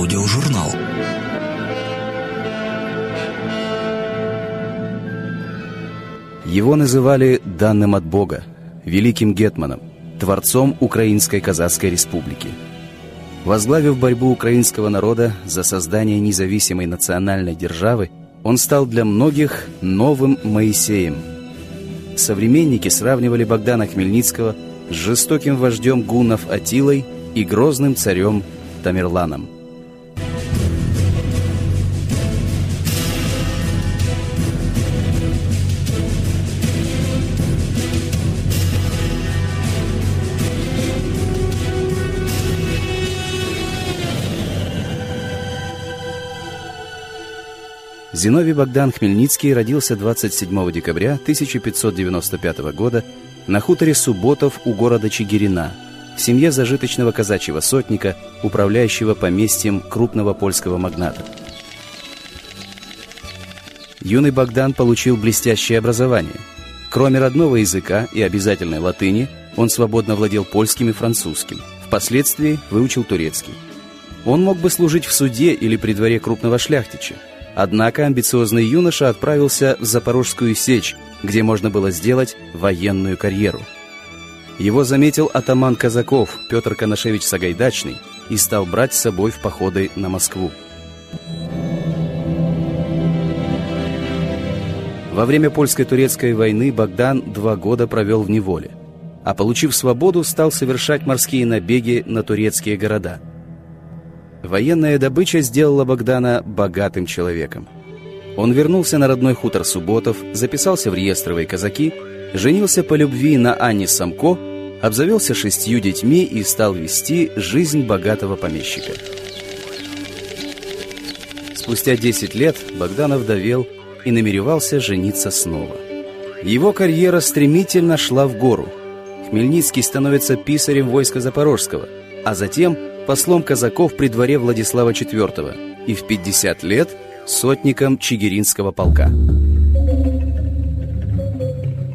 Аудиожурнал. Его называли данным от Бога, великим гетманом, творцом Украинской Казахской Республики. Возглавив борьбу украинского народа за создание независимой национальной державы, он стал для многих новым Моисеем. Современники сравнивали Богдана Хмельницкого с жестоким вождем гуннов Атилой и грозным царем Тамерланом – Зиновий Богдан Хмельницкий родился 27 декабря 1595 года на хуторе Субботов у города Чигирина в семье зажиточного казачьего сотника, управляющего поместьем крупного польского магната. Юный Богдан получил блестящее образование. Кроме родного языка и обязательной латыни, он свободно владел польским и французским. Впоследствии выучил турецкий. Он мог бы служить в суде или при дворе крупного шляхтича, Однако амбициозный юноша отправился в Запорожскую сечь, где можно было сделать военную карьеру. Его заметил атаман казаков Петр Коношевич Сагайдачный и стал брать с собой в походы на Москву. Во время польско-турецкой войны Богдан два года провел в неволе, а получив свободу, стал совершать морские набеги на турецкие города – Военная добыча сделала Богдана богатым человеком. Он вернулся на родной хутор Субботов, записался в реестровые казаки, женился по любви на Анне Самко, обзавелся шестью детьми и стал вести жизнь богатого помещика. Спустя 10 лет Богданов довел и намеревался жениться снова. Его карьера стремительно шла в гору. Хмельницкий становится писарем войска Запорожского, а затем – послом казаков при дворе Владислава IV и в 50 лет сотником Чигиринского полка.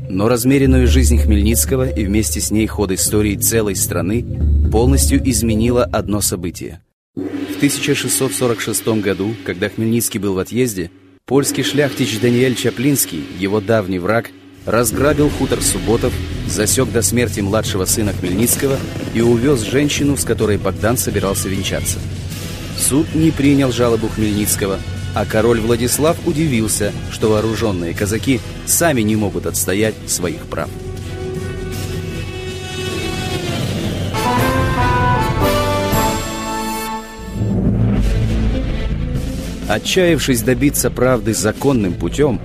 Но размеренную жизнь Хмельницкого и вместе с ней ход истории целой страны полностью изменило одно событие. В 1646 году, когда Хмельницкий был в отъезде, польский шляхтич Даниэль Чаплинский, его давний враг, разграбил хутор Субботов, засек до смерти младшего сына Хмельницкого и увез женщину, с которой Богдан собирался венчаться. Суд не принял жалобу Хмельницкого, а король Владислав удивился, что вооруженные казаки сами не могут отстоять своих прав. Отчаявшись добиться правды законным путем,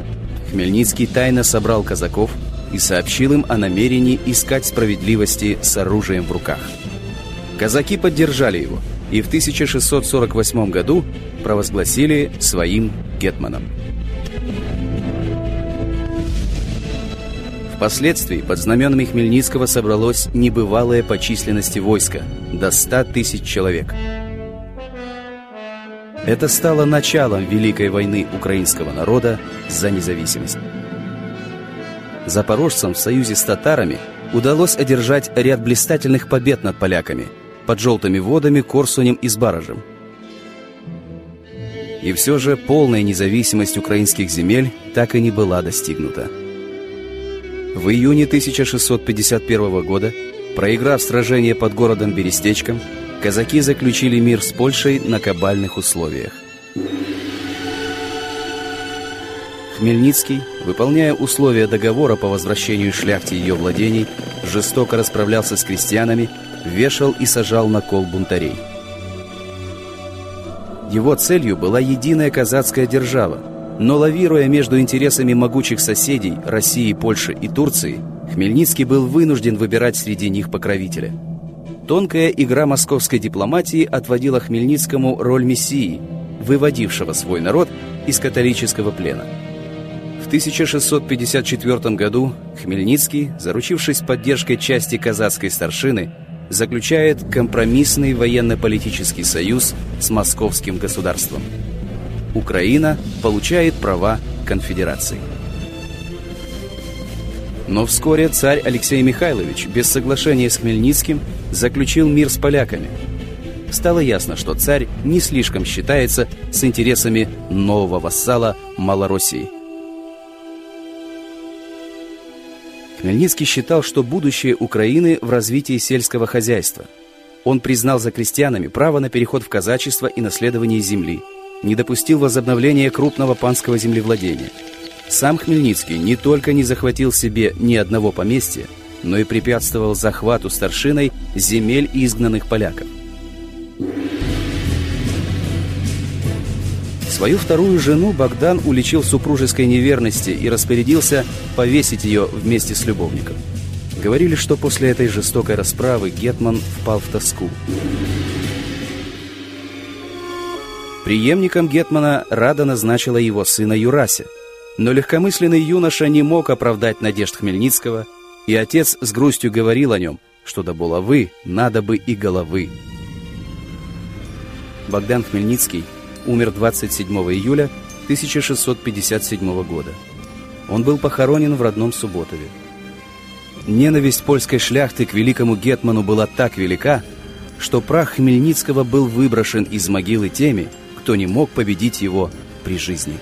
Хмельницкий тайно собрал казаков и сообщил им о намерении искать справедливости с оружием в руках. Казаки поддержали его и в 1648 году провозгласили своим гетманом. Впоследствии под знаменами Хмельницкого собралось небывалое по численности войско – до 100 тысяч человек. Это стало началом Великой войны украинского народа за независимость. Запорожцам в союзе с татарами удалось одержать ряд блистательных побед над поляками под желтыми водами, Корсунем и Сбаражем. И все же полная независимость украинских земель так и не была достигнута. В июне 1651 года, проиграв сражение под городом Берестечком, казаки заключили мир с Польшей на кабальных условиях. Хмельницкий, выполняя условия договора по возвращению шляхте ее владений, жестоко расправлялся с крестьянами, вешал и сажал на кол бунтарей. Его целью была единая казацкая держава, но лавируя между интересами могучих соседей России, Польши и Турции, Хмельницкий был вынужден выбирать среди них покровителя. Тонкая игра московской дипломатии отводила Хмельницкому роль мессии, выводившего свой народ из католического плена – 1654 году Хмельницкий, заручившись поддержкой части казацкой старшины, заключает компромиссный военно-политический союз с московским государством. Украина получает права конфедерации. Но вскоре царь Алексей Михайлович без соглашения с Хмельницким заключил мир с поляками. Стало ясно, что царь не слишком считается с интересами нового вассала Малороссии. Хмельницкий считал, что будущее Украины в развитии сельского хозяйства. Он признал за крестьянами право на переход в казачество и наследование земли, не допустил возобновления крупного панского землевладения – сам Хмельницкий не только не захватил себе ни одного поместья, но и препятствовал захвату старшиной земель изгнанных поляков. Свою вторую жену Богдан уличил супружеской неверности и распорядился повесить ее вместе с любовником. Говорили, что после этой жестокой расправы Гетман впал в тоску. Приемником Гетмана Рада назначила его сына Юрася – но легкомысленный юноша не мог оправдать надежд Хмельницкого, и отец с грустью говорил о нем, что до булавы надо бы и головы. Богдан Хмельницкий умер 27 июля 1657 года. Он был похоронен в родном Субботове. Ненависть польской шляхты к великому Гетману была так велика, что прах Хмельницкого был выброшен из могилы теми, кто не мог победить его при жизни.